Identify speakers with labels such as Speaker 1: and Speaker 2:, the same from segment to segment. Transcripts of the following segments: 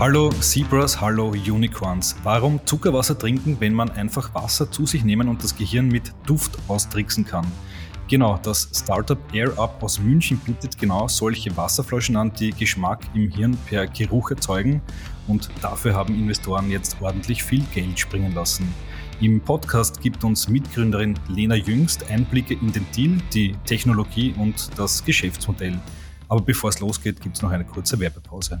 Speaker 1: Hallo Zebras, hallo Unicorns. Warum Zuckerwasser trinken, wenn man einfach Wasser zu sich nehmen und das Gehirn mit Duft austricksen kann? Genau, das Startup AirUp aus München bietet genau solche Wasserflaschen an, die Geschmack im Hirn per Geruch erzeugen und dafür haben Investoren jetzt ordentlich viel Geld springen lassen. Im Podcast gibt uns Mitgründerin Lena Jüngst Einblicke in den Deal, die Technologie und das Geschäftsmodell. Aber bevor es losgeht, gibt es noch eine kurze Werbepause.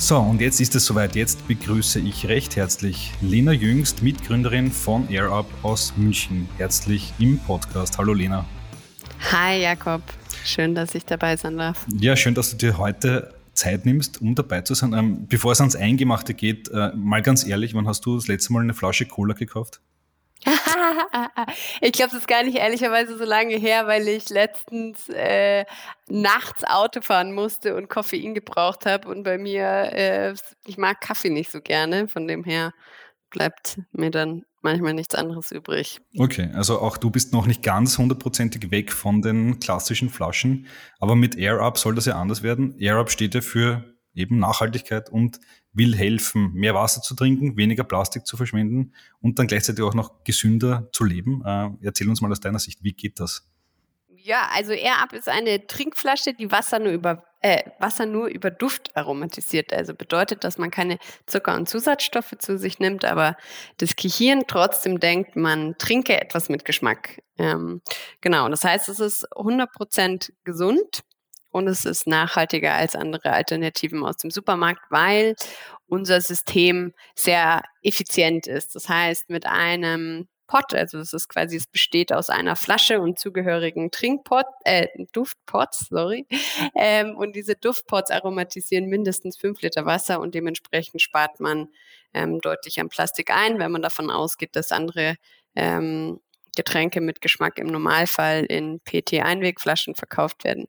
Speaker 1: So, und jetzt ist es soweit. Jetzt begrüße ich recht herzlich Lena Jüngst, Mitgründerin von AirUp aus München. Herzlich im Podcast. Hallo Lena.
Speaker 2: Hi Jakob, schön, dass ich dabei sein darf.
Speaker 1: Ja, schön, dass du dir heute Zeit nimmst, um dabei zu sein. Ähm, bevor es ans Eingemachte geht, äh, mal ganz ehrlich, wann hast du das letzte Mal eine Flasche Cola gekauft?
Speaker 2: ich glaube, das ist gar nicht ehrlicherweise so lange her, weil ich letztens äh, nachts Auto fahren musste und Koffein gebraucht habe. Und bei mir, äh, ich mag Kaffee nicht so gerne, von dem her bleibt mir dann manchmal nichts anderes übrig.
Speaker 1: Okay, also auch du bist noch nicht ganz hundertprozentig weg von den klassischen Flaschen, aber mit AirUp soll das ja anders werden. AirUp steht ja für eben Nachhaltigkeit und will helfen, mehr Wasser zu trinken, weniger Plastik zu verschwenden und dann gleichzeitig auch noch gesünder zu leben. Äh, erzähl uns mal aus deiner Sicht, wie geht das?
Speaker 2: Ja, also AirUp ist eine Trinkflasche, die Wasser nur über äh, Wasser nur über Duft aromatisiert. Also bedeutet, dass man keine Zucker- und Zusatzstoffe zu sich nimmt, aber das Gehirn trotzdem denkt, man trinke etwas mit Geschmack. Ähm, genau, das heißt, es ist 100% gesund und es ist nachhaltiger als andere Alternativen aus dem Supermarkt, weil unser System sehr effizient ist. Das heißt, mit einem Pot, also es ist quasi, es besteht aus einer Flasche und zugehörigen Trinkpot, äh, Duftpots, sorry. Ähm, und diese Duftpots aromatisieren mindestens fünf Liter Wasser und dementsprechend spart man ähm, deutlich an Plastik ein, wenn man davon ausgeht, dass andere ähm, Getränke mit Geschmack im Normalfall in PET-Einwegflaschen verkauft werden.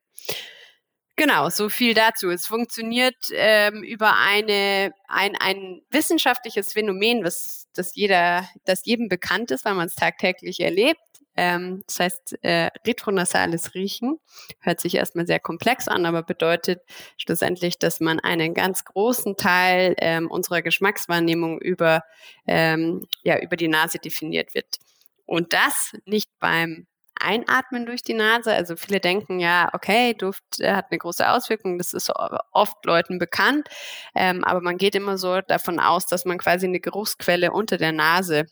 Speaker 2: Genau, so viel dazu. Es funktioniert ähm, über eine, ein, ein wissenschaftliches Phänomen, was das jeder, das jedem bekannt ist, weil man es tagtäglich erlebt. Ähm, das heißt, äh, retronasales Riechen hört sich erstmal sehr komplex an, aber bedeutet schlussendlich, dass man einen ganz großen Teil ähm, unserer Geschmackswahrnehmung über, ähm, ja, über die Nase definiert wird. Und das nicht beim Einatmen durch die Nase. Also viele denken ja, okay, Duft äh, hat eine große Auswirkung, das ist oft Leuten bekannt, ähm, aber man geht immer so davon aus, dass man quasi eine Geruchsquelle unter der Nase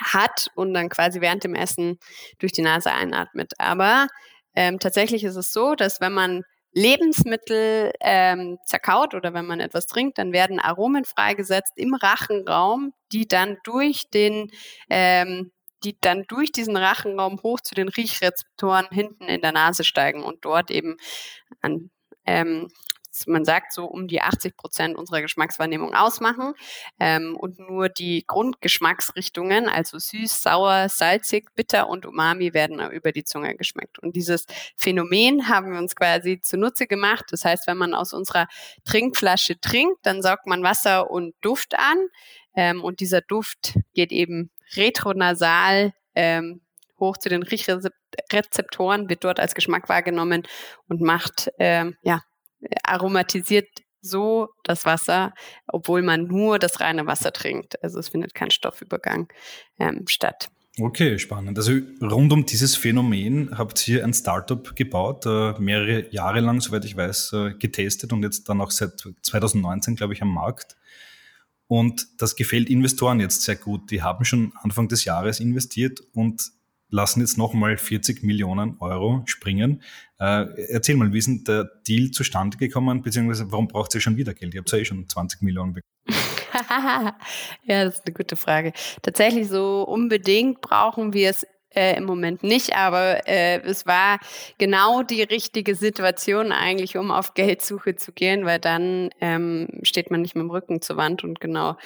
Speaker 2: hat und dann quasi während dem Essen durch die Nase einatmet. Aber ähm, tatsächlich ist es so, dass wenn man Lebensmittel ähm, zerkaut oder wenn man etwas trinkt, dann werden Aromen freigesetzt im Rachenraum, die dann durch den ähm, die dann durch diesen Rachenraum hoch zu den Riechrezeptoren hinten in der Nase steigen und dort eben an, ähm, man sagt so um die 80 Prozent unserer Geschmackswahrnehmung ausmachen ähm, und nur die Grundgeschmacksrichtungen, also süß, sauer, salzig, bitter und umami werden über die Zunge geschmeckt. Und dieses Phänomen haben wir uns quasi zunutze gemacht. Das heißt, wenn man aus unserer Trinkflasche trinkt, dann saugt man Wasser und Duft an ähm, und dieser Duft geht eben retronasal ähm, hoch zu den Riechrezeptoren, wird dort als Geschmack wahrgenommen und macht, ähm, ja, aromatisiert so das Wasser, obwohl man nur das reine Wasser trinkt. Also es findet kein Stoffübergang ähm, statt.
Speaker 1: Okay, spannend. Also rund um dieses Phänomen habt ihr ein Startup gebaut, äh, mehrere Jahre lang, soweit ich weiß, äh, getestet und jetzt dann auch seit 2019, glaube ich, am Markt. Und das gefällt Investoren jetzt sehr gut. Die haben schon Anfang des Jahres investiert und lassen jetzt nochmal 40 Millionen Euro springen. Äh, erzähl mal, wie ist denn der Deal zustande gekommen, beziehungsweise warum braucht ihr schon wieder Geld? Ihr habt ja eh schon 20 Millionen bekommen.
Speaker 2: ja, das ist eine gute Frage. Tatsächlich so unbedingt brauchen wir es äh, im Moment nicht, aber äh, es war genau die richtige Situation eigentlich, um auf Geldsuche zu gehen, weil dann ähm, steht man nicht mit dem Rücken zur Wand und genau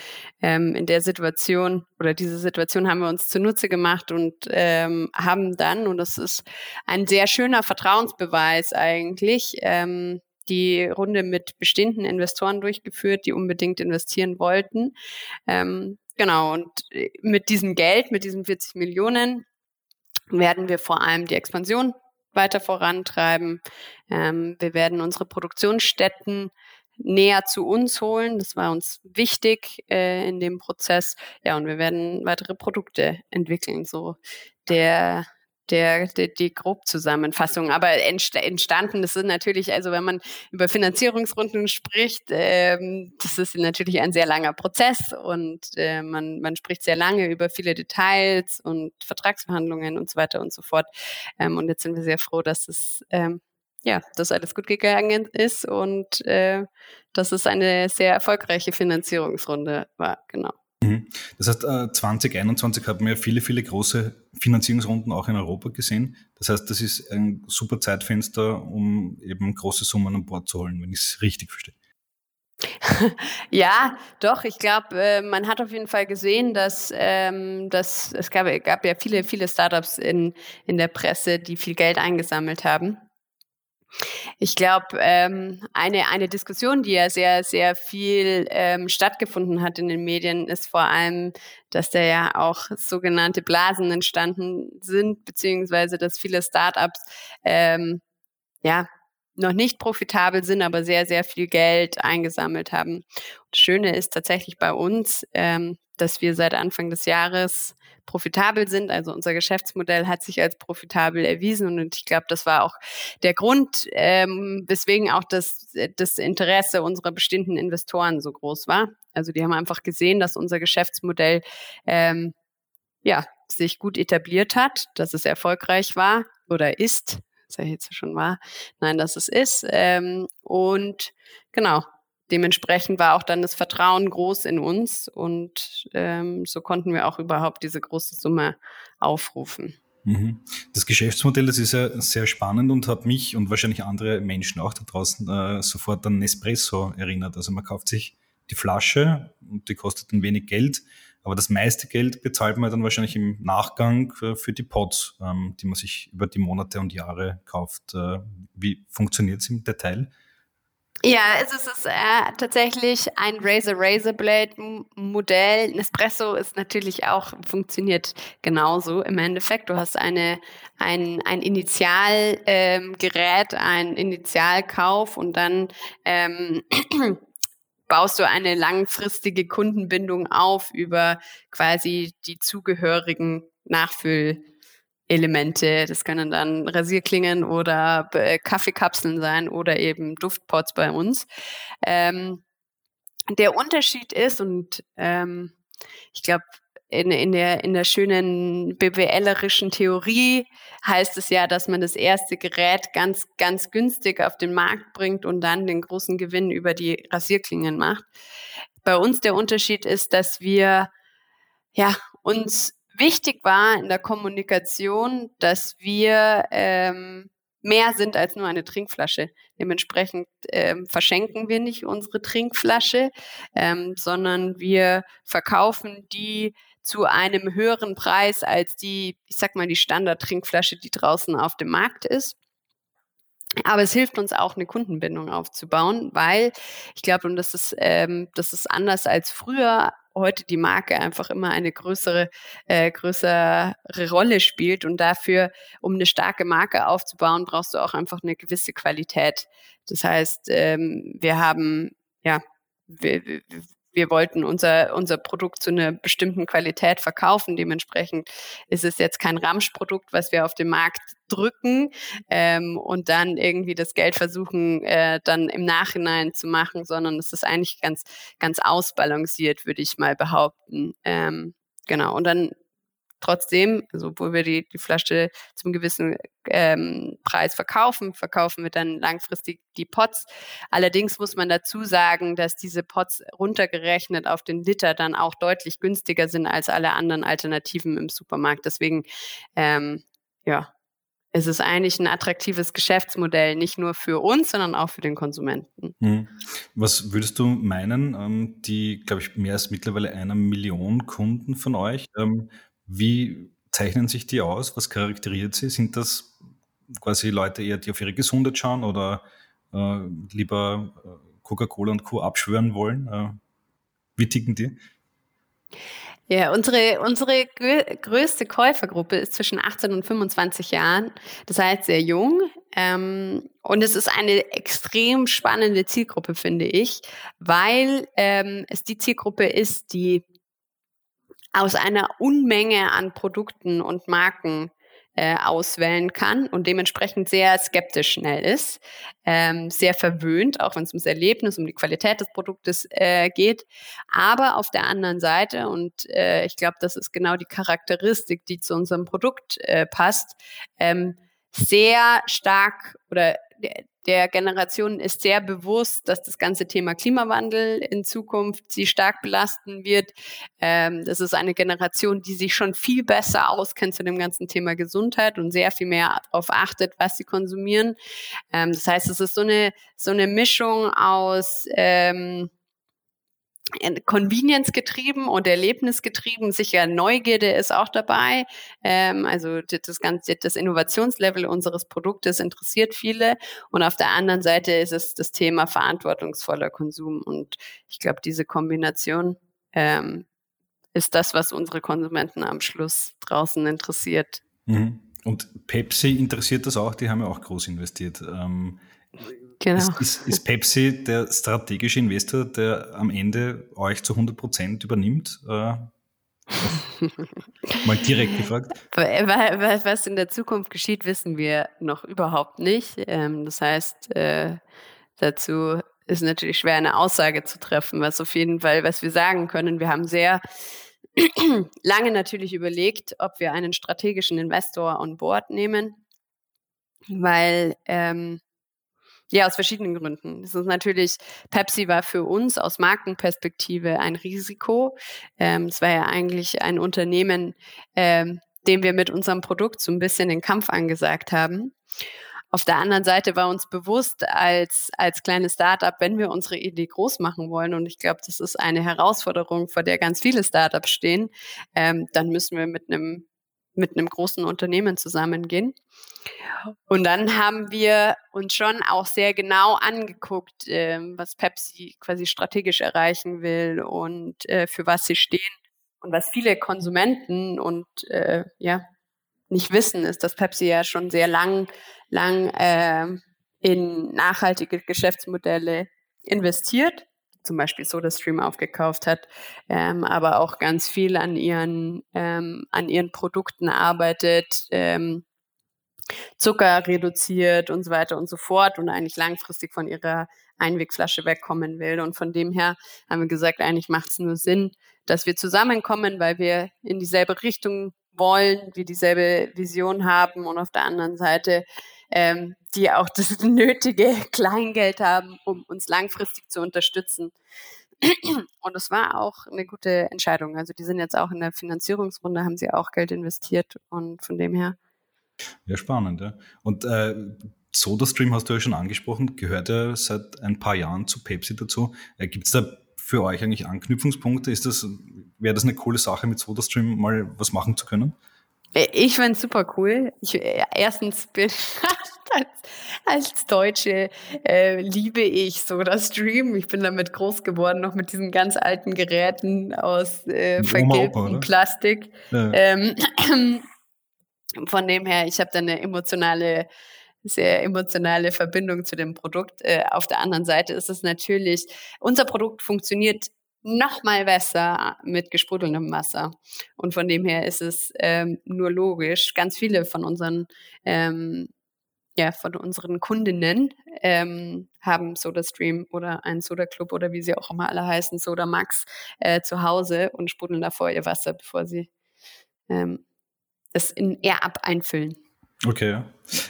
Speaker 2: ähm, in der Situation oder diese Situation haben wir uns zunutze gemacht und ähm, haben dann, und das ist ein sehr schöner Vertrauensbeweis eigentlich, ähm, die Runde mit bestehenden Investoren durchgeführt, die unbedingt investieren wollten. Ähm, genau, und äh, mit diesem Geld, mit diesen 40 Millionen, werden wir vor allem die Expansion weiter vorantreiben. Ähm, wir werden unsere Produktionsstätten näher zu uns holen. Das war uns wichtig äh, in dem Prozess. Ja, und wir werden weitere Produkte entwickeln. So der der, der, die Grobzusammenfassung. Aber entstanden, das ist natürlich, also wenn man über Finanzierungsrunden spricht, ähm, das ist natürlich ein sehr langer Prozess und äh, man, man spricht sehr lange über viele Details und Vertragsverhandlungen und so weiter und so fort. Ähm, und jetzt sind wir sehr froh, dass es ähm, ja, dass alles gut gegangen ist und äh, dass es eine sehr erfolgreiche Finanzierungsrunde war, genau.
Speaker 1: Mhm. Das heißt, 2021 äh, haben wir viele, viele große Finanzierungsrunden auch in Europa gesehen. Das heißt, das ist ein super Zeitfenster, um eben große Summen an Bord zu holen, wenn ich es richtig verstehe.
Speaker 2: ja, doch. Ich glaube, äh, man hat auf jeden Fall gesehen, dass, ähm, dass es gab, gab ja viele, viele Startups in, in der Presse, die viel Geld eingesammelt haben. Ich glaube, ähm, eine, eine Diskussion, die ja sehr, sehr viel ähm, stattgefunden hat in den Medien, ist vor allem, dass da ja auch sogenannte Blasen entstanden sind, beziehungsweise dass viele Startups ähm, ja noch nicht profitabel sind, aber sehr, sehr viel Geld eingesammelt haben. Das Schöne ist tatsächlich bei uns, ähm, dass wir seit Anfang des Jahres profitabel sind. Also unser Geschäftsmodell hat sich als profitabel erwiesen und ich glaube, das war auch der Grund, ähm, weswegen auch das, das Interesse unserer bestehenden Investoren so groß war. Also die haben einfach gesehen, dass unser Geschäftsmodell ähm, ja, sich gut etabliert hat, dass es erfolgreich war oder ist, sage ich jetzt schon war, nein, dass es ist. Ähm, und genau, dementsprechend war auch dann das Vertrauen groß in uns und ähm, so konnten wir auch überhaupt diese große Summe aufrufen.
Speaker 1: Mhm. Das Geschäftsmodell, das ist ja sehr spannend und hat mich und wahrscheinlich andere Menschen auch da draußen äh, sofort an Nespresso erinnert. Also man kauft sich die Flasche und die kostet ein wenig Geld, aber das meiste Geld bezahlt man dann wahrscheinlich im Nachgang äh, für die Pods, ähm, die man sich über die Monate und Jahre kauft. Äh, wie funktioniert es im Detail?
Speaker 2: Ja, es ist, äh, tatsächlich ein Razor Razor Blade Modell. Nespresso ist natürlich auch funktioniert genauso im Endeffekt. Du hast eine ein ein Initialgerät, ähm, ein Initialkauf und dann ähm, baust du eine langfristige Kundenbindung auf über quasi die zugehörigen Nachfüll Elemente. Das können dann Rasierklingen oder äh, Kaffeekapseln sein oder eben Duftpots bei uns. Ähm, der Unterschied ist, und ähm, ich glaube, in, in, der, in der schönen BWLerischen Theorie heißt es ja, dass man das erste Gerät ganz, ganz günstig auf den Markt bringt und dann den großen Gewinn über die Rasierklingen macht. Bei uns der Unterschied ist, dass wir ja, uns wichtig war in der Kommunikation, dass wir ähm, mehr sind als nur eine Trinkflasche. Dementsprechend ähm, verschenken wir nicht unsere Trinkflasche, ähm, sondern wir verkaufen die zu einem höheren Preis als die, ich sag mal, die Standard-Trinkflasche, die draußen auf dem Markt ist. Aber es hilft uns auch, eine Kundenbindung aufzubauen, weil ich glaube, und das ist, ähm, das ist anders als früher, heute die Marke einfach immer eine größere, äh, größere Rolle spielt. Und dafür, um eine starke Marke aufzubauen, brauchst du auch einfach eine gewisse Qualität. Das heißt, ähm, wir haben, ja, wir, wir wollten unser, unser Produkt zu einer bestimmten Qualität verkaufen. Dementsprechend ist es jetzt kein Ramschprodukt, was wir auf den Markt drücken ähm, und dann irgendwie das Geld versuchen, äh, dann im Nachhinein zu machen, sondern es ist eigentlich ganz, ganz ausbalanciert, würde ich mal behaupten. Ähm, genau. Und dann trotzdem, also obwohl wir die, die Flasche zum gewissen ähm, Preis verkaufen, verkaufen wir dann langfristig die Pots. Allerdings muss man dazu sagen, dass diese Pots runtergerechnet auf den Liter dann auch deutlich günstiger sind als alle anderen Alternativen im Supermarkt. Deswegen, ähm, ja, es ist eigentlich ein attraktives Geschäftsmodell, nicht nur für uns, sondern auch für den Konsumenten.
Speaker 1: Hm. Was würdest du meinen, ähm, die, glaube ich, mehr als mittlerweile einer Million Kunden von euch, ähm, wie zeichnen sich die aus? Was charakterisiert sie? Sind das quasi Leute eher, die auf ihre Gesundheit schauen oder äh, lieber äh, Coca-Cola und Co. abschwören wollen? Äh, wie ticken die?
Speaker 2: Ja, unsere, unsere größte Käufergruppe ist zwischen 18 und 25 Jahren. Das heißt sehr jung. Ähm, und es ist eine extrem spannende Zielgruppe, finde ich, weil ähm, es die Zielgruppe ist, die aus einer Unmenge an Produkten und Marken äh, auswählen kann und dementsprechend sehr skeptisch schnell ist, ähm, sehr verwöhnt, auch wenn es ums Erlebnis, um die Qualität des Produktes äh, geht. Aber auf der anderen Seite, und äh, ich glaube, das ist genau die Charakteristik, die zu unserem Produkt äh, passt, ähm, sehr stark oder der Generation ist sehr bewusst, dass das ganze Thema Klimawandel in Zukunft sie stark belasten wird. Ähm, das ist eine Generation, die sich schon viel besser auskennt zu dem ganzen Thema Gesundheit und sehr viel mehr darauf achtet, was sie konsumieren. Ähm, das heißt, es ist so eine, so eine Mischung aus ähm, Convenience getrieben und Erlebnis getrieben. Sicher Neugierde ist auch dabei. Ähm, also das ganze, das Innovationslevel unseres Produktes interessiert viele. Und auf der anderen Seite ist es das Thema verantwortungsvoller Konsum. Und ich glaube, diese Kombination ähm, ist das, was unsere Konsumenten am Schluss draußen interessiert.
Speaker 1: Mhm. Und Pepsi interessiert das auch, die haben ja auch groß investiert. Ähm, Genau. Ist, ist, ist, Pepsi der strategische Investor, der am Ende euch zu 100 Prozent übernimmt? Äh, mal direkt gefragt.
Speaker 2: Was in der Zukunft geschieht, wissen wir noch überhaupt nicht. Ähm, das heißt, äh, dazu ist natürlich schwer, eine Aussage zu treffen, was auf jeden Fall, was wir sagen können. Wir haben sehr lange natürlich überlegt, ob wir einen strategischen Investor on board nehmen, weil ähm, ja, aus verschiedenen Gründen. Es ist natürlich, Pepsi war für uns aus Markenperspektive ein Risiko. Ähm, es war ja eigentlich ein Unternehmen, ähm, dem wir mit unserem Produkt so ein bisschen den Kampf angesagt haben. Auf der anderen Seite war uns bewusst als, als kleines Startup, wenn wir unsere Idee groß machen wollen, und ich glaube, das ist eine Herausforderung, vor der ganz viele Startups stehen, ähm, dann müssen wir mit einem mit einem großen Unternehmen zusammengehen. Und dann haben wir uns schon auch sehr genau angeguckt, äh, was Pepsi quasi strategisch erreichen will und äh, für was sie stehen. Und was viele Konsumenten und äh, ja nicht wissen, ist, dass Pepsi ja schon sehr lang, lang äh, in nachhaltige Geschäftsmodelle investiert zum Beispiel SodaStream aufgekauft hat, ähm, aber auch ganz viel an ihren, ähm, an ihren Produkten arbeitet, ähm, Zucker reduziert und so weiter und so fort und eigentlich langfristig von ihrer Einwegflasche wegkommen will. Und von dem her haben wir gesagt, eigentlich macht es nur Sinn, dass wir zusammenkommen, weil wir in dieselbe Richtung wollen, wir dieselbe Vision haben und auf der anderen Seite ähm, die auch das nötige Kleingeld haben, um uns langfristig zu unterstützen. Und es war auch eine gute Entscheidung. Also die sind jetzt auch in der Finanzierungsrunde, haben sie auch Geld investiert und von dem her.
Speaker 1: Ja, spannend. Ja. Und äh, SodaStream hast du ja schon angesprochen, gehört ja seit ein paar Jahren zu Pepsi dazu. Äh, Gibt es da für euch eigentlich Anknüpfungspunkte? Ist das, wäre das eine coole Sache, mit SodaStream mal was machen zu können?
Speaker 2: Äh, ich finde es super cool. Ich, äh, erstens bin als, als Deutsche äh, liebe ich so das Stream. Ich bin damit groß geworden, noch mit diesen ganz alten Geräten aus äh, vergilbtem Plastik. Ja. Ähm, von dem her, ich habe da eine emotionale sehr emotionale Verbindung zu dem Produkt. Äh, auf der anderen Seite ist es natürlich, unser Produkt funktioniert noch mal besser mit gesprudelndem Wasser. Und von dem her ist es ähm, nur logisch. Ganz viele von unseren ähm, ja, von unseren Kundinnen ähm, haben SodaStream oder einen Soda Club oder wie sie auch immer alle heißen, Soda Max äh, zu Hause und sprudeln davor ihr Wasser, bevor sie ähm, das in Air-Up einfüllen.
Speaker 1: Okay.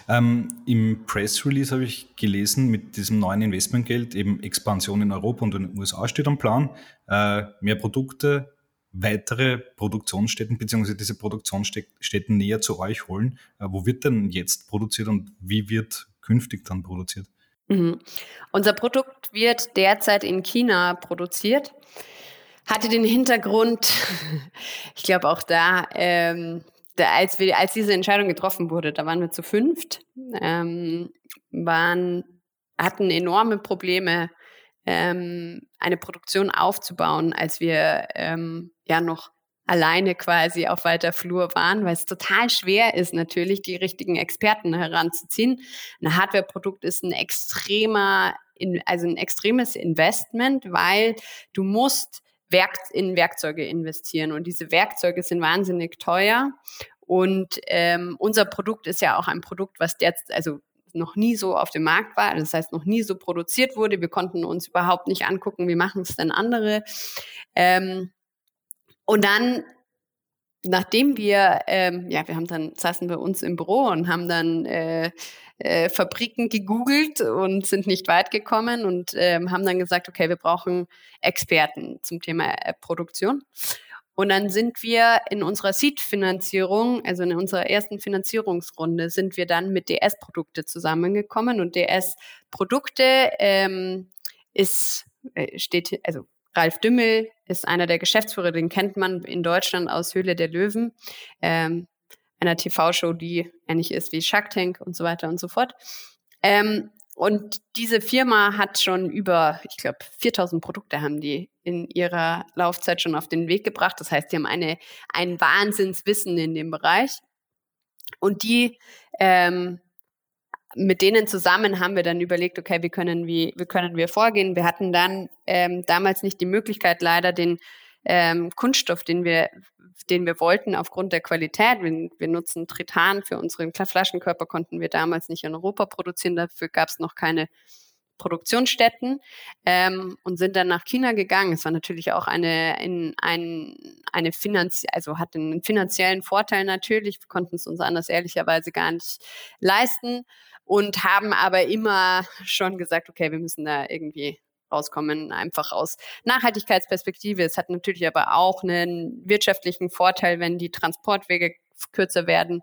Speaker 1: Ähm, Im Press Release habe ich gelesen, mit diesem neuen Investmentgeld eben Expansion in Europa und in den USA steht am Plan. Äh, mehr Produkte, weitere Produktionsstätten beziehungsweise diese Produktionsstätten näher zu euch holen. Äh, wo wird denn jetzt produziert und wie wird künftig dann produziert?
Speaker 2: Mhm. Unser Produkt wird derzeit in China produziert. Hatte den Hintergrund, ich glaube auch da, ähm, da, als, wir, als diese Entscheidung getroffen wurde, da waren wir zu fünft, ähm, waren, hatten enorme Probleme, ähm, eine Produktion aufzubauen, als wir ähm, ja noch alleine quasi auf weiter Flur waren, weil es total schwer ist, natürlich die richtigen Experten heranzuziehen. Ein Hardware-Produkt ist ein extremer, also ein extremes Investment, weil du musst Werk in Werkzeuge investieren und diese Werkzeuge sind wahnsinnig teuer. Und ähm, unser Produkt ist ja auch ein Produkt, was jetzt, also noch nie so auf dem Markt war, das heißt noch nie so produziert wurde. Wir konnten uns überhaupt nicht angucken, wie machen es denn andere. Ähm, und dann, nachdem wir, ähm, ja, wir haben dann, saßen bei uns im Büro und haben dann äh, äh, Fabriken gegoogelt und sind nicht weit gekommen und ähm, haben dann gesagt, okay, wir brauchen Experten zum Thema äh, Produktion. Und dann sind wir in unserer Seed-Finanzierung, also in unserer ersten Finanzierungsrunde, sind wir dann mit DS-Produkte zusammengekommen. Und DS-Produkte ähm, ist, äh, steht, also Ralf Dümmel ist einer der Geschäftsführer, den kennt man in Deutschland aus Höhle der Löwen, ähm, einer TV-Show, die ähnlich ist wie Shark Tank und so weiter und so fort. Ähm, und diese Firma hat schon über, ich glaube, 4000 Produkte haben die in ihrer Laufzeit schon auf den Weg gebracht. Das heißt, die haben eine, ein Wahnsinnswissen in dem Bereich. Und die ähm, mit denen zusammen haben wir dann überlegt, okay, wie können wir, wie können wir vorgehen? Wir hatten dann ähm, damals nicht die Möglichkeit, leider den ähm, Kunststoff, den wir, den wir wollten, aufgrund der Qualität. Wir, wir nutzen Tritan für unseren Flaschenkörper, konnten wir damals nicht in Europa produzieren. Dafür gab es noch keine Produktionsstätten ähm, und sind dann nach China gegangen. Es war natürlich auch eine, in, ein, eine Finanz also hatte einen finanziellen Vorteil natürlich. Wir konnten es uns anders ehrlicherweise gar nicht leisten und haben aber immer schon gesagt, okay, wir müssen da irgendwie rauskommen, einfach aus Nachhaltigkeitsperspektive. Es hat natürlich aber auch einen wirtschaftlichen Vorteil, wenn die Transportwege kürzer werden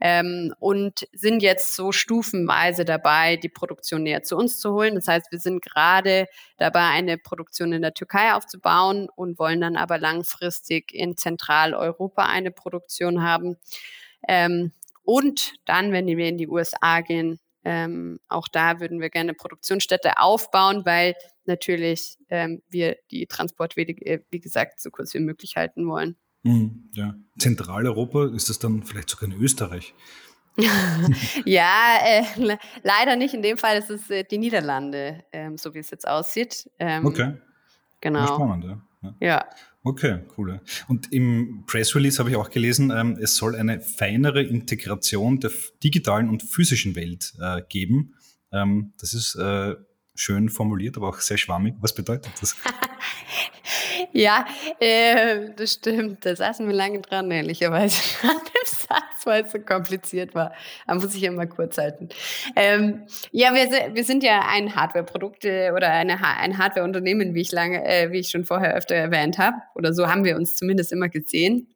Speaker 2: ähm, und sind jetzt so stufenweise dabei, die Produktion näher zu uns zu holen. Das heißt, wir sind gerade dabei, eine Produktion in der Türkei aufzubauen und wollen dann aber langfristig in Zentraleuropa eine Produktion haben. Ähm, und dann, wenn wir in die USA gehen, ähm, auch da würden wir gerne Produktionsstätte aufbauen, weil natürlich ähm, wir die Transportwege, äh, wie gesagt, so kurz wie möglich halten wollen.
Speaker 1: Mhm, ja. Zentraleuropa, ist das dann vielleicht sogar in Österreich?
Speaker 2: ja, äh, leider nicht. In dem Fall ist es äh, die Niederlande, ähm, so wie es jetzt aussieht.
Speaker 1: Ähm, okay.
Speaker 2: Genau.
Speaker 1: Spannend, ja. ja. Okay, cool. Und im Press Release habe ich auch gelesen, ähm, es soll eine feinere Integration der digitalen und physischen Welt äh, geben. Ähm, das ist äh, schön formuliert, aber auch sehr schwammig. Was bedeutet das?
Speaker 2: ja, äh, das stimmt. Da saßen wir lange dran, ehrlicherweise, an dem Satz, weil es so kompliziert war. Da muss ich immer kurz halten. Ähm, ja, wir, wir sind ja ein Hardware-Produkt oder eine, ein Hardware-Unternehmen, wie ich lange, äh, wie ich schon vorher öfter erwähnt habe. Oder so haben wir uns zumindest immer gesehen.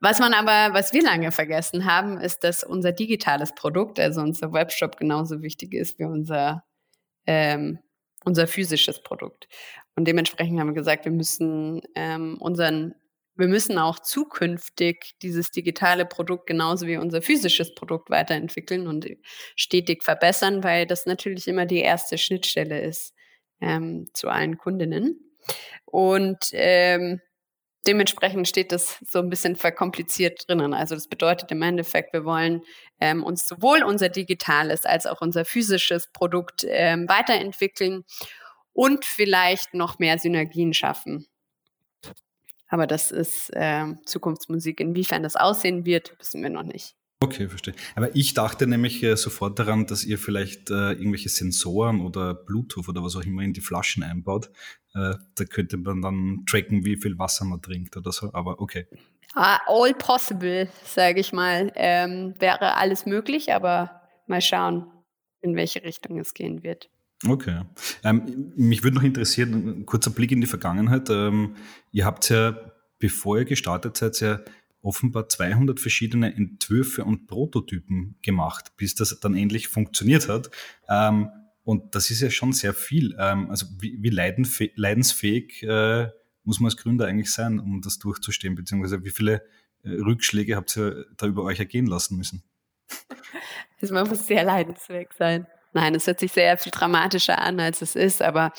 Speaker 2: Was man aber, was wir lange vergessen haben, ist, dass unser digitales Produkt, also unser Webshop, genauso wichtig ist wie unser ähm, unser physisches Produkt. Und dementsprechend haben wir gesagt, wir müssen ähm, unseren, wir müssen auch zukünftig dieses digitale Produkt genauso wie unser physisches Produkt weiterentwickeln und stetig verbessern, weil das natürlich immer die erste Schnittstelle ist ähm, zu allen Kundinnen. Und ähm, dementsprechend steht das so ein bisschen verkompliziert drinnen. Also das bedeutet im Endeffekt, wir wollen ähm, uns sowohl unser digitales als auch unser physisches Produkt ähm, weiterentwickeln und vielleicht noch mehr Synergien schaffen. Aber das ist äh, Zukunftsmusik. Inwiefern das aussehen wird, wissen wir noch nicht.
Speaker 1: Okay, verstehe. Aber ich dachte nämlich äh, sofort daran, dass ihr vielleicht äh, irgendwelche Sensoren oder Bluetooth oder was auch immer in die Flaschen einbaut. Äh, da könnte man dann tracken, wie viel Wasser man trinkt oder so. Aber okay.
Speaker 2: Ah, all possible, sage ich mal. Ähm, wäre alles möglich, aber mal schauen, in welche Richtung es gehen wird.
Speaker 1: Okay. Ähm, mich würde noch interessieren, ein kurzer Blick in die Vergangenheit. Ähm, ihr habt ja, bevor ihr gestartet seid, ja offenbar 200 verschiedene Entwürfe und Prototypen gemacht, bis das dann endlich funktioniert hat. Ähm, und das ist ja schon sehr viel. Ähm, also wie, wie leidensfähig äh, muss man als Gründer eigentlich sein, um das durchzustehen? Beziehungsweise wie viele äh, Rückschläge habt ihr da über euch ergehen lassen müssen?
Speaker 2: Also man muss sehr leidensfähig sein. Nein, es hört sich sehr viel dramatischer an, als es ist, aber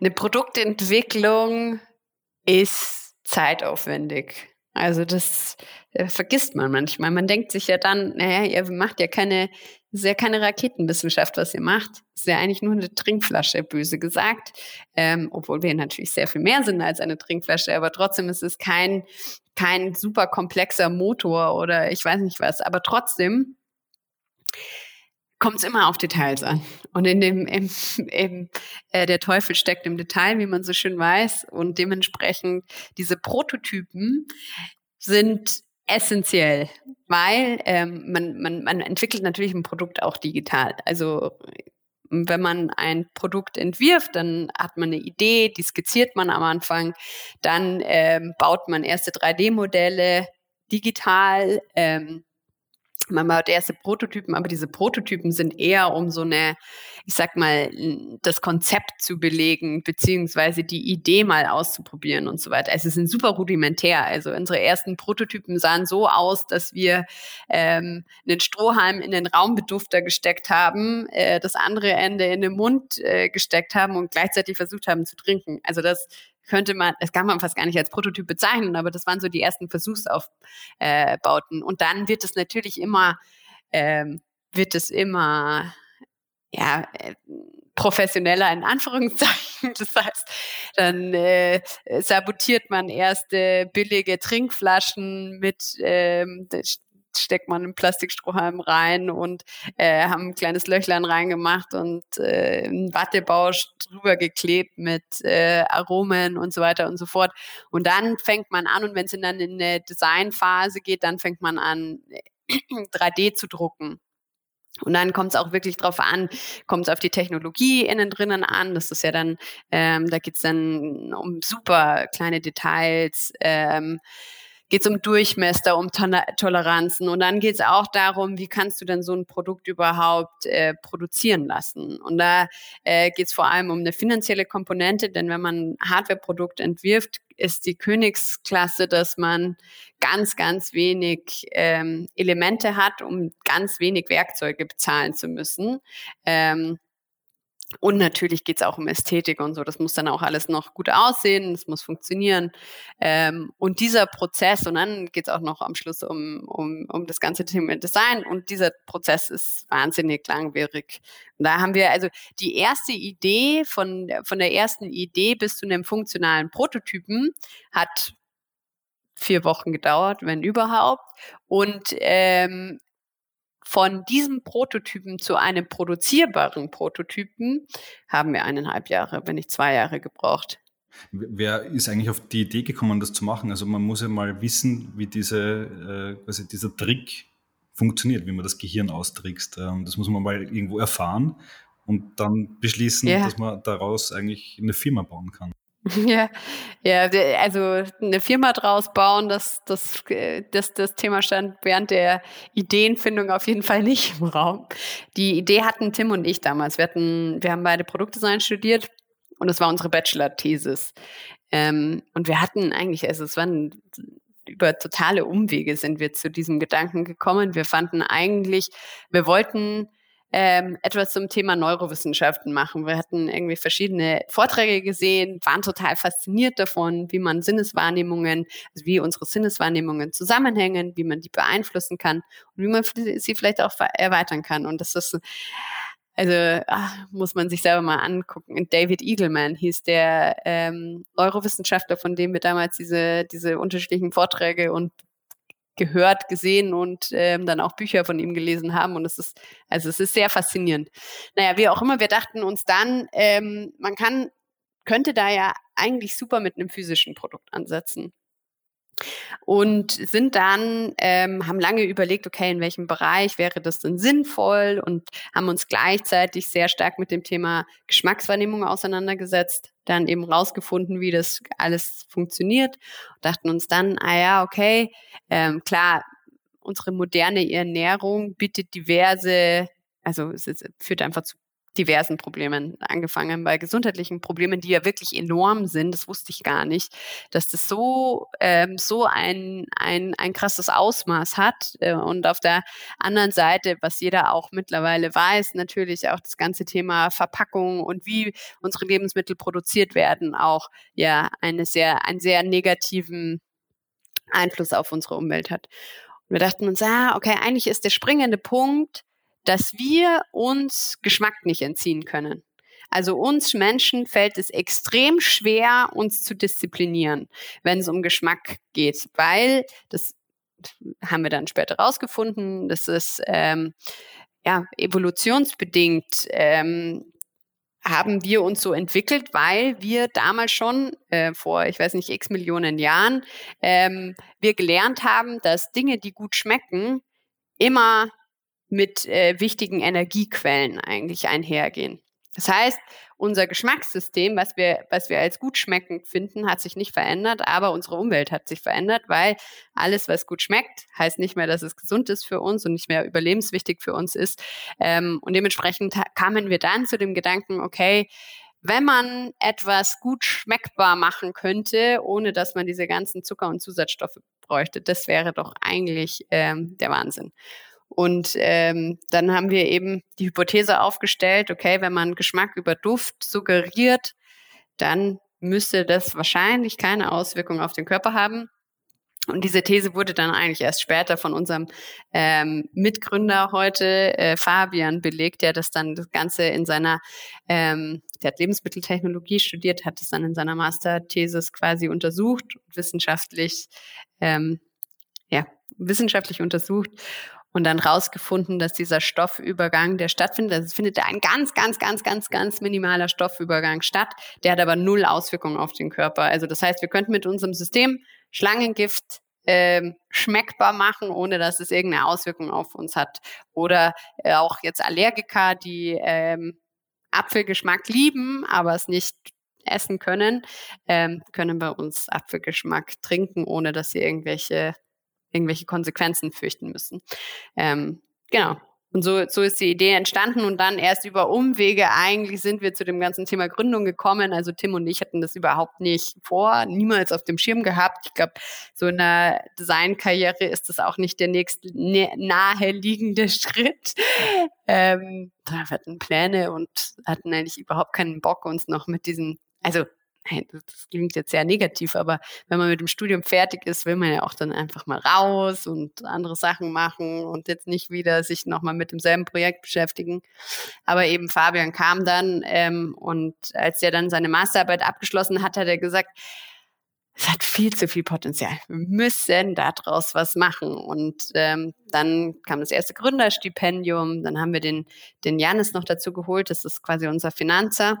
Speaker 2: eine Produktentwicklung ist zeitaufwendig. Also das äh, vergisst man manchmal. Man denkt sich ja dann, naja, ihr macht ja keine, ist ja keine Raketenwissenschaft, was ihr macht. Ist ja eigentlich nur eine Trinkflasche, böse gesagt. Ähm, obwohl wir natürlich sehr viel mehr sind als eine Trinkflasche, aber trotzdem ist es kein, kein super komplexer Motor oder ich weiß nicht was. Aber trotzdem kommt es immer auf Details an. Und in dem, im, im, äh, der Teufel steckt im Detail, wie man so schön weiß. Und dementsprechend diese Prototypen sind essentiell, weil ähm, man, man, man entwickelt natürlich ein Produkt auch digital. Also wenn man ein Produkt entwirft, dann hat man eine Idee, die skizziert man am Anfang, dann ähm, baut man erste 3D-Modelle digital, ähm, man baut erste Prototypen, aber diese Prototypen sind eher um so eine, ich sag mal, das Konzept zu belegen, beziehungsweise die Idee mal auszuprobieren und so weiter. Also sie sind super rudimentär. Also unsere ersten Prototypen sahen so aus, dass wir ähm, einen Strohhalm in den Raumbedufter gesteckt haben, äh, das andere Ende in den Mund äh, gesteckt haben und gleichzeitig versucht haben zu trinken. Also das könnte man, das kann man fast gar nicht als Prototyp bezeichnen, aber das waren so die ersten Versuchsaufbauten. Und dann wird es natürlich immer, ähm, wird es immer, ja, äh, professioneller in Anführungszeichen. Das heißt, dann äh, sabotiert man erste billige Trinkflaschen mit ähm, steckt man einen Plastikstrohhalm rein und äh, haben ein kleines Löchlein reingemacht und äh, einen Wattebausch drüber geklebt mit äh, Aromen und so weiter und so fort. Und dann fängt man an und wenn es dann in eine Designphase geht, dann fängt man an, 3D zu drucken. Und dann kommt es auch wirklich drauf an, kommt es auf die Technologie innen drinnen an. Das ist ja dann, ähm, da geht es dann um super kleine Details. Ähm, geht es um Durchmesser, um Toleranzen und dann geht es auch darum, wie kannst du denn so ein Produkt überhaupt äh, produzieren lassen. Und da äh, geht es vor allem um eine finanzielle Komponente, denn wenn man ein Hardware-Produkt entwirft, ist die Königsklasse, dass man ganz, ganz wenig ähm, Elemente hat, um ganz wenig Werkzeuge bezahlen zu müssen. Ähm, und natürlich geht es auch um Ästhetik und so. Das muss dann auch alles noch gut aussehen, es muss funktionieren. Ähm, und dieser Prozess, und dann geht es auch noch am Schluss um, um, um das ganze Thema Design. Und dieser Prozess ist wahnsinnig langwierig. Und da haben wir also die erste Idee von, von der ersten Idee bis zu einem funktionalen Prototypen hat vier Wochen gedauert, wenn überhaupt. Und ähm, von diesem Prototypen zu einem produzierbaren Prototypen haben wir eineinhalb Jahre, wenn nicht zwei Jahre gebraucht.
Speaker 1: Wer ist eigentlich auf die Idee gekommen, das zu machen? Also man muss ja mal wissen, wie diese, äh, quasi dieser Trick funktioniert, wie man das Gehirn austrickst. Ähm, das muss man mal irgendwo erfahren und dann beschließen, yeah. dass man daraus eigentlich eine Firma bauen kann.
Speaker 2: Ja, ja, also eine Firma draus bauen, das, das, das, das Thema stand während der Ideenfindung auf jeden Fall nicht im Raum. Die Idee hatten Tim und ich damals. Wir hatten, wir haben beide Produktdesign studiert und das war unsere Bachelor-Thesis. Ähm, und wir hatten eigentlich, also es waren über totale Umwege sind wir zu diesem Gedanken gekommen. Wir fanden eigentlich, wir wollten ähm, etwas zum Thema Neurowissenschaften machen. Wir hatten irgendwie verschiedene Vorträge gesehen, waren total fasziniert davon, wie man Sinneswahrnehmungen, also wie unsere Sinneswahrnehmungen zusammenhängen, wie man die beeinflussen kann und wie man sie vielleicht auch erweitern kann. Und das ist also ach, muss man sich selber mal angucken. David Eagleman hieß der ähm, Neurowissenschaftler, von dem wir damals diese, diese unterschiedlichen Vorträge und gehört, gesehen und ähm, dann auch Bücher von ihm gelesen haben. Und es ist, also es ist sehr faszinierend. Naja, wie auch immer, wir dachten uns dann, ähm, man kann, könnte da ja eigentlich super mit einem physischen Produkt ansetzen. Und sind dann, ähm, haben lange überlegt, okay, in welchem Bereich wäre das denn sinnvoll? Und haben uns gleichzeitig sehr stark mit dem Thema Geschmackswahrnehmung auseinandergesetzt, dann eben rausgefunden, wie das alles funktioniert, dachten uns dann, ah ja, okay, ähm, klar, unsere moderne Ernährung bietet diverse, also es, führt einfach zu diversen Problemen, angefangen bei gesundheitlichen Problemen, die ja wirklich enorm sind. Das wusste ich gar nicht, dass das so, ähm, so ein, ein, ein krasses Ausmaß hat. Äh, und auf der anderen Seite, was jeder auch mittlerweile weiß, natürlich auch das ganze Thema Verpackung und wie unsere Lebensmittel produziert werden, auch ja eine sehr, einen sehr negativen Einfluss auf unsere Umwelt hat. Und wir dachten uns, ah, okay, eigentlich ist der springende Punkt, dass wir uns Geschmack nicht entziehen können. Also uns Menschen fällt es extrem schwer, uns zu disziplinieren, wenn es um Geschmack geht, weil das haben wir dann später rausgefunden, das ist ähm, ja evolutionsbedingt ähm, haben wir uns so entwickelt, weil wir damals schon äh, vor, ich weiß nicht, x Millionen Jahren, ähm, wir gelernt haben, dass Dinge, die gut schmecken, immer mit äh, wichtigen Energiequellen eigentlich einhergehen. Das heißt, unser Geschmackssystem, was wir, was wir als gut schmeckend finden, hat sich nicht verändert, aber unsere Umwelt hat sich verändert, weil alles, was gut schmeckt, heißt nicht mehr, dass es gesund ist für uns und nicht mehr überlebenswichtig für uns ist. Ähm, und dementsprechend kamen wir dann zu dem Gedanken, okay, wenn man etwas gut schmeckbar machen könnte, ohne dass man diese ganzen Zucker und Zusatzstoffe bräuchte, das wäre doch eigentlich ähm, der Wahnsinn. Und ähm, dann haben wir eben die Hypothese aufgestellt, okay, wenn man Geschmack über Duft suggeriert, dann müsste das wahrscheinlich keine Auswirkung auf den Körper haben. Und diese These wurde dann eigentlich erst später von unserem ähm, Mitgründer heute, äh, Fabian, belegt, der das dann das Ganze in seiner, ähm, der hat Lebensmitteltechnologie studiert, hat es dann in seiner Masterthesis quasi untersucht, wissenschaftlich, ähm, ja, wissenschaftlich untersucht und dann rausgefunden, dass dieser Stoffübergang, der stattfindet, also es findet ein ganz, ganz, ganz, ganz, ganz minimaler Stoffübergang statt, der hat aber null Auswirkungen auf den Körper. Also das heißt, wir könnten mit unserem System Schlangengift ähm, schmeckbar machen, ohne dass es irgendeine Auswirkung auf uns hat. Oder äh, auch jetzt Allergiker, die ähm, Apfelgeschmack lieben, aber es nicht essen können, ähm, können bei uns Apfelgeschmack trinken, ohne dass sie irgendwelche irgendwelche Konsequenzen fürchten müssen. Ähm, genau. Und so, so ist die Idee entstanden und dann erst über Umwege eigentlich sind wir zu dem ganzen Thema Gründung gekommen. Also Tim und ich hatten das überhaupt nicht vor, niemals auf dem Schirm gehabt. Ich glaube, so in der Designkarriere ist das auch nicht der nächste naheliegende Schritt. Ähm, wir hatten Pläne und hatten eigentlich überhaupt keinen Bock, uns noch mit diesen, also das klingt jetzt sehr negativ, aber wenn man mit dem Studium fertig ist, will man ja auch dann einfach mal raus und andere Sachen machen und jetzt nicht wieder sich nochmal mit demselben Projekt beschäftigen. Aber eben Fabian kam dann ähm, und als er dann seine Masterarbeit abgeschlossen hat, hat er gesagt, es hat viel zu viel Potenzial. Wir müssen daraus was machen. Und ähm, dann kam das erste Gründerstipendium. Dann haben wir den, den Janis noch dazu geholt. Das ist quasi unser Finanzer.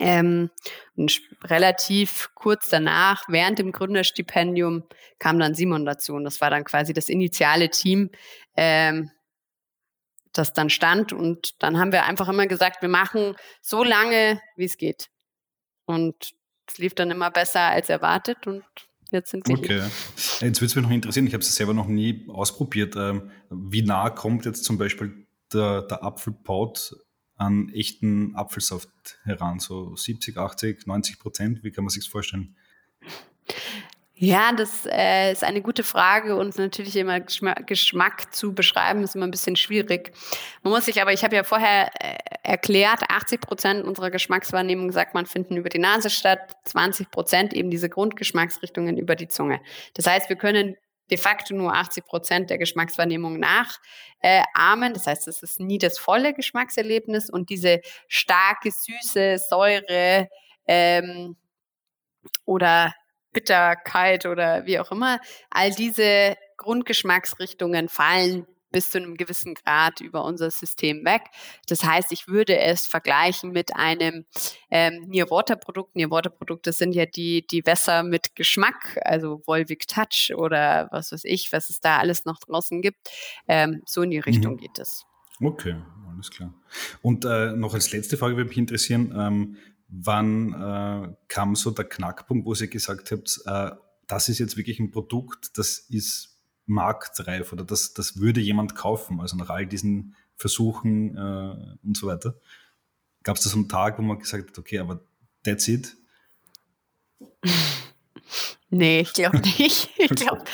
Speaker 2: Ähm, und relativ kurz danach, während dem Gründerstipendium, kam dann Simon dazu. Und das war dann quasi das initiale Team, ähm, das dann stand. Und dann haben wir einfach immer gesagt, wir machen so lange, wie es geht. Und es lief dann immer besser als erwartet. Und jetzt sind wir
Speaker 1: okay. Hier. Jetzt würde es mich noch interessieren, ich habe es selber noch nie ausprobiert. Ähm, wie nah kommt jetzt zum Beispiel der, der Apfelpaut an echten Apfelsaft heran? So 70, 80, 90 Prozent? Wie kann man sich das vorstellen?
Speaker 2: Ja, das äh, ist eine gute Frage und natürlich immer Geschmack, Geschmack, zu beschreiben ist immer ein bisschen schwierig. Man muss sich aber, ich habe ja vorher äh, erklärt, 80 Prozent unserer Geschmackswahrnehmung, sagt man, finden über die Nase statt, 20 Prozent eben diese Grundgeschmacksrichtungen über die Zunge. Das heißt, wir können de facto nur 80 Prozent der Geschmackswahrnehmung nachahmen. das heißt, es ist nie das volle Geschmackserlebnis und diese starke, süße Säure ähm, oder Bitterkeit oder wie auch immer, all diese Grundgeschmacksrichtungen fallen bis zu einem gewissen Grad über unser System weg. Das heißt, ich würde es vergleichen mit einem ähm, Near-Water-Produkt. Near-Water-Produkte sind ja die, die Wässer mit Geschmack, also Volvic Touch oder was weiß ich, was es da alles noch draußen gibt. Ähm, so in die Richtung mhm. geht es.
Speaker 1: Okay, alles klar. Und äh, noch als letzte Frage würde mich interessieren, ähm, wann äh, kam so der Knackpunkt, wo Sie gesagt habt, äh, das ist jetzt wirklich ein Produkt, das ist marktreif oder das, das würde jemand kaufen, also nach all diesen Versuchen äh, und so weiter. Gab es da so einen Tag, wo man gesagt hat, okay, aber that's it?
Speaker 2: Nee, ich glaube nicht. Ich glaube,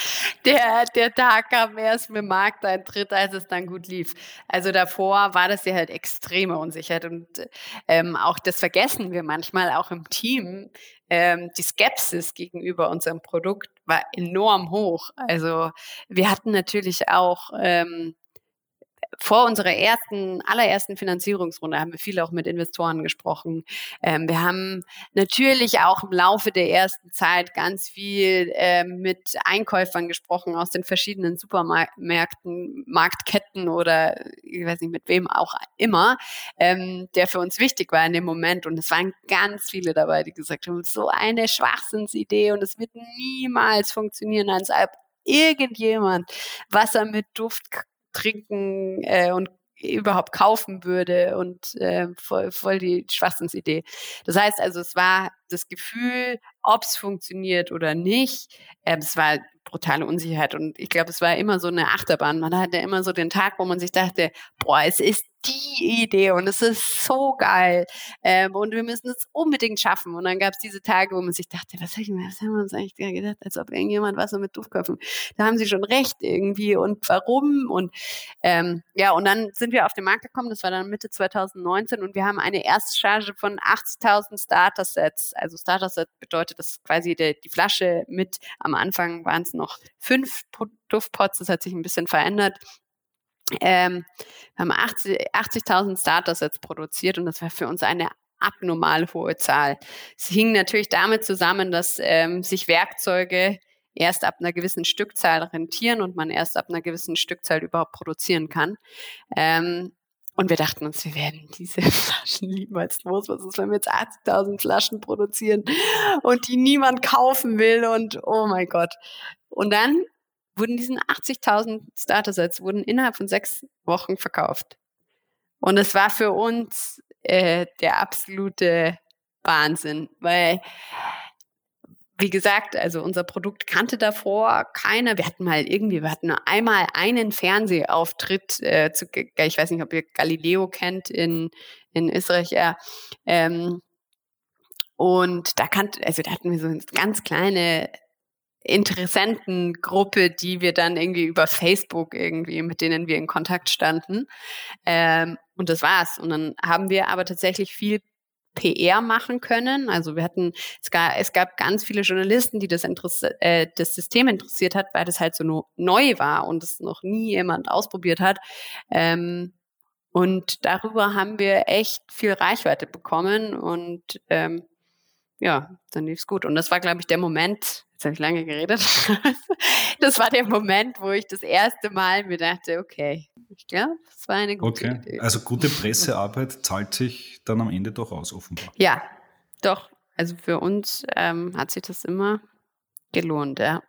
Speaker 2: der, der Tag kam erst mit Markteintritt, als es dann gut lief. Also davor war das ja halt extreme Unsicherheit und ähm, auch das vergessen wir manchmal auch im Team. Ähm, die Skepsis gegenüber unserem Produkt war enorm hoch. Also wir hatten natürlich auch ähm, vor unserer ersten, allerersten Finanzierungsrunde haben wir viel auch mit Investoren gesprochen. Ähm, wir haben natürlich auch im Laufe der ersten Zeit ganz viel ähm, mit Einkäufern gesprochen aus den verschiedenen Supermärkten, Marktketten oder ich weiß nicht mit wem auch immer, ähm, der für uns wichtig war in dem Moment. Und es waren ganz viele dabei, die gesagt haben, so eine Schwachsinnsidee und es wird niemals funktionieren, als ob irgendjemand Wasser mit Duft trinken äh, und überhaupt kaufen würde und äh, voll, voll die Schwachsinnsidee. Das heißt also, es war das Gefühl, ob es funktioniert oder nicht. Äh, es war brutale Unsicherheit und ich glaube, es war immer so eine Achterbahn. Man hatte immer so den Tag, wo man sich dachte, boah, es ist die Idee und es ist so geil ähm, und wir müssen es unbedingt schaffen. Und dann gab es diese Tage, wo man sich dachte, was, ich, was haben wir uns eigentlich gedacht, als ob irgendjemand was mit Duftköpfen. Da haben sie schon recht irgendwie und warum und ähm, ja, und dann sind wir auf den Markt gekommen, das war dann Mitte 2019 und wir haben eine Erstcharge von 80.000 Starter-Sets. Also Starter-Set bedeutet, dass quasi die, die Flasche mit, am Anfang waren es noch fünf Duftpots, das hat sich ein bisschen verändert ähm, wir haben 80.000 80 Starters jetzt produziert und das war für uns eine abnormal hohe Zahl. Es hing natürlich damit zusammen, dass ähm, sich Werkzeuge erst ab einer gewissen Stückzahl rentieren und man erst ab einer gewissen Stückzahl überhaupt produzieren kann. Ähm, und wir dachten uns, wir werden diese Flaschen niemals los. Was ist, wenn wir jetzt 80.000 Flaschen produzieren und die niemand kaufen will? Und oh mein Gott. Und dann wurden diesen 80.000 Starter-Sets wurden innerhalb von sechs Wochen verkauft. Und es war für uns äh, der absolute Wahnsinn, weil wie gesagt, also unser Produkt kannte davor keiner. Wir hatten mal irgendwie, wir hatten einmal einen Fernsehauftritt äh, zu, ich weiß nicht, ob ihr Galileo kennt in, in Österreich, ja. Ähm, und da kannte, also da hatten wir so eine ganz kleine Interessentengruppe, die wir dann irgendwie über Facebook irgendwie, mit denen wir in Kontakt standen. Ähm, und das war's. Und dann haben wir aber tatsächlich viel PR machen können. Also wir hatten, es gab, es gab ganz viele Journalisten, die das, äh, das System interessiert hat, weil das halt so no neu war und es noch nie jemand ausprobiert hat. Ähm, und darüber haben wir echt viel Reichweite bekommen und ähm, ja, dann lief's gut. Und das war, glaube ich, der Moment, jetzt habe ich lange geredet, das war der Moment, wo ich das erste Mal mir dachte, okay, ich glaube, das war eine gute okay. Idee.
Speaker 1: Also gute Pressearbeit zahlt sich dann am Ende doch aus, offenbar.
Speaker 2: Ja, doch. Also für uns ähm, hat sich das immer gelohnt, ja.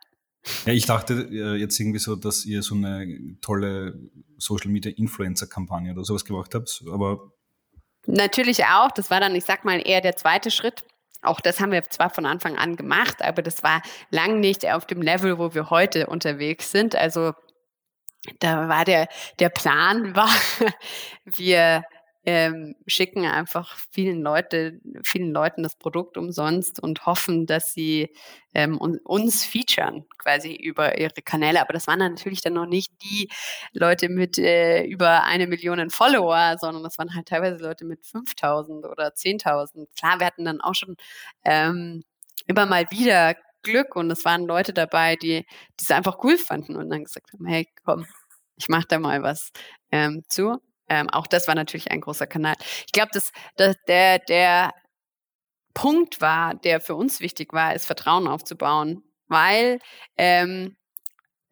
Speaker 1: Ja, ich dachte äh, jetzt irgendwie so, dass ihr so eine tolle Social Media Influencer Kampagne oder sowas gemacht habt, aber
Speaker 2: Natürlich auch. Das war dann, ich sag mal, eher der zweite Schritt. Auch das haben wir zwar von Anfang an gemacht, aber das war lang nicht auf dem Level, wo wir heute unterwegs sind. Also da war der, der Plan war, wir ähm, schicken einfach vielen Leute, vielen Leuten das Produkt umsonst und hoffen, dass sie ähm, uns featuren quasi über ihre Kanäle. Aber das waren dann natürlich dann noch nicht die Leute mit äh, über eine Million Follower, sondern das waren halt teilweise Leute mit 5000 oder 10.000. Klar, wir hatten dann auch schon ähm, immer mal wieder Glück und es waren Leute dabei, die es einfach cool fanden und dann gesagt haben, hey, komm, ich mache da mal was ähm, zu. Ähm, auch das war natürlich ein großer Kanal. Ich glaube, dass, dass der, der Punkt war, der für uns wichtig war, ist Vertrauen aufzubauen, weil ähm,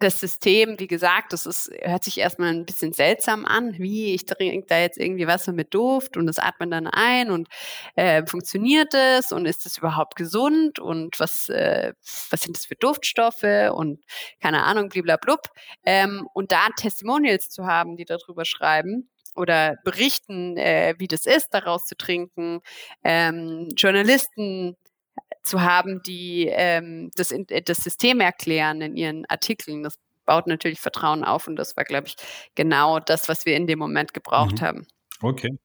Speaker 2: das System, wie gesagt, das ist, hört sich erstmal ein bisschen seltsam an, wie ich trinke da jetzt irgendwie Wasser mit Duft und das atmet dann ein und äh, funktioniert es und ist es überhaupt gesund und was, äh, was sind das für Duftstoffe und keine Ahnung, bliblablub. Ähm, und da Testimonials zu haben, die darüber schreiben, oder berichten, äh, wie das ist, daraus zu trinken, ähm, Journalisten zu haben, die ähm, das, äh, das System erklären in ihren Artikeln. Das baut natürlich Vertrauen auf und das war, glaube ich, genau das, was wir in dem Moment gebraucht mhm. haben.
Speaker 1: Okay.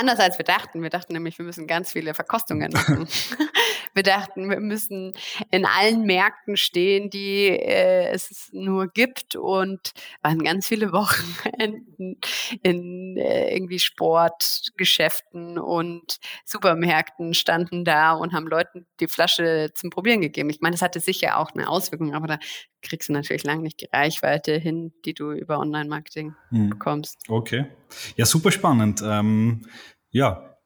Speaker 2: Anders als wir dachten. Wir dachten nämlich, wir müssen ganz viele Verkostungen machen. wir dachten, wir müssen in allen Märkten stehen, die äh, es nur gibt und waren ganz viele Wochenenden in äh, irgendwie Sportgeschäften und Supermärkten standen da und haben Leuten die Flasche zum Probieren gegeben. Ich meine, das hatte sicher auch eine Auswirkung, aber da kriegst du natürlich lange nicht die Reichweite hin, die du über Online-Marketing hm. bekommst.
Speaker 1: Okay. Ja, super spannend. Ähm, ja,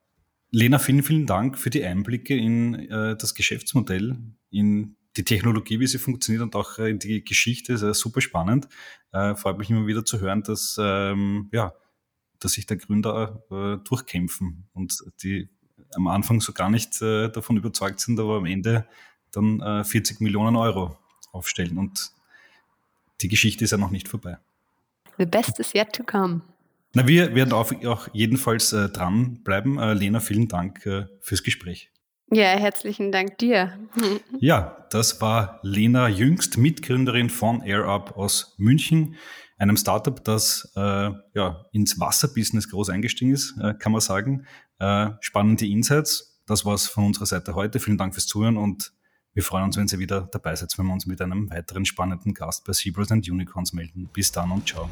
Speaker 1: Lena, vielen, vielen Dank für die Einblicke in äh, das Geschäftsmodell, in die Technologie, wie sie funktioniert und auch äh, in die Geschichte. Das ist super spannend. Äh, freut mich immer wieder zu hören, dass, ähm, ja, dass sich der Gründer äh, durchkämpfen und die am Anfang so gar nicht äh, davon überzeugt sind, aber am Ende dann 40 äh, Millionen Euro aufstellen. Und die Geschichte ist ja noch nicht vorbei.
Speaker 2: The best is yet to come.
Speaker 1: Na, wir werden auch, auch jedenfalls äh, dranbleiben. Äh, Lena, vielen Dank äh, fürs Gespräch.
Speaker 2: Ja, herzlichen Dank dir.
Speaker 1: ja, das war Lena Jüngst, Mitgründerin von AirUp aus München, einem Startup, das äh, ja, ins Wasserbusiness groß eingestiegen ist, äh, kann man sagen. Äh, spannende Insights. Das war's von unserer Seite heute. Vielen Dank fürs Zuhören und wir freuen uns, wenn Sie wieder dabei seid, wenn wir uns mit einem weiteren spannenden Gast bei Zebras and Unicorns melden. Bis dann und ciao.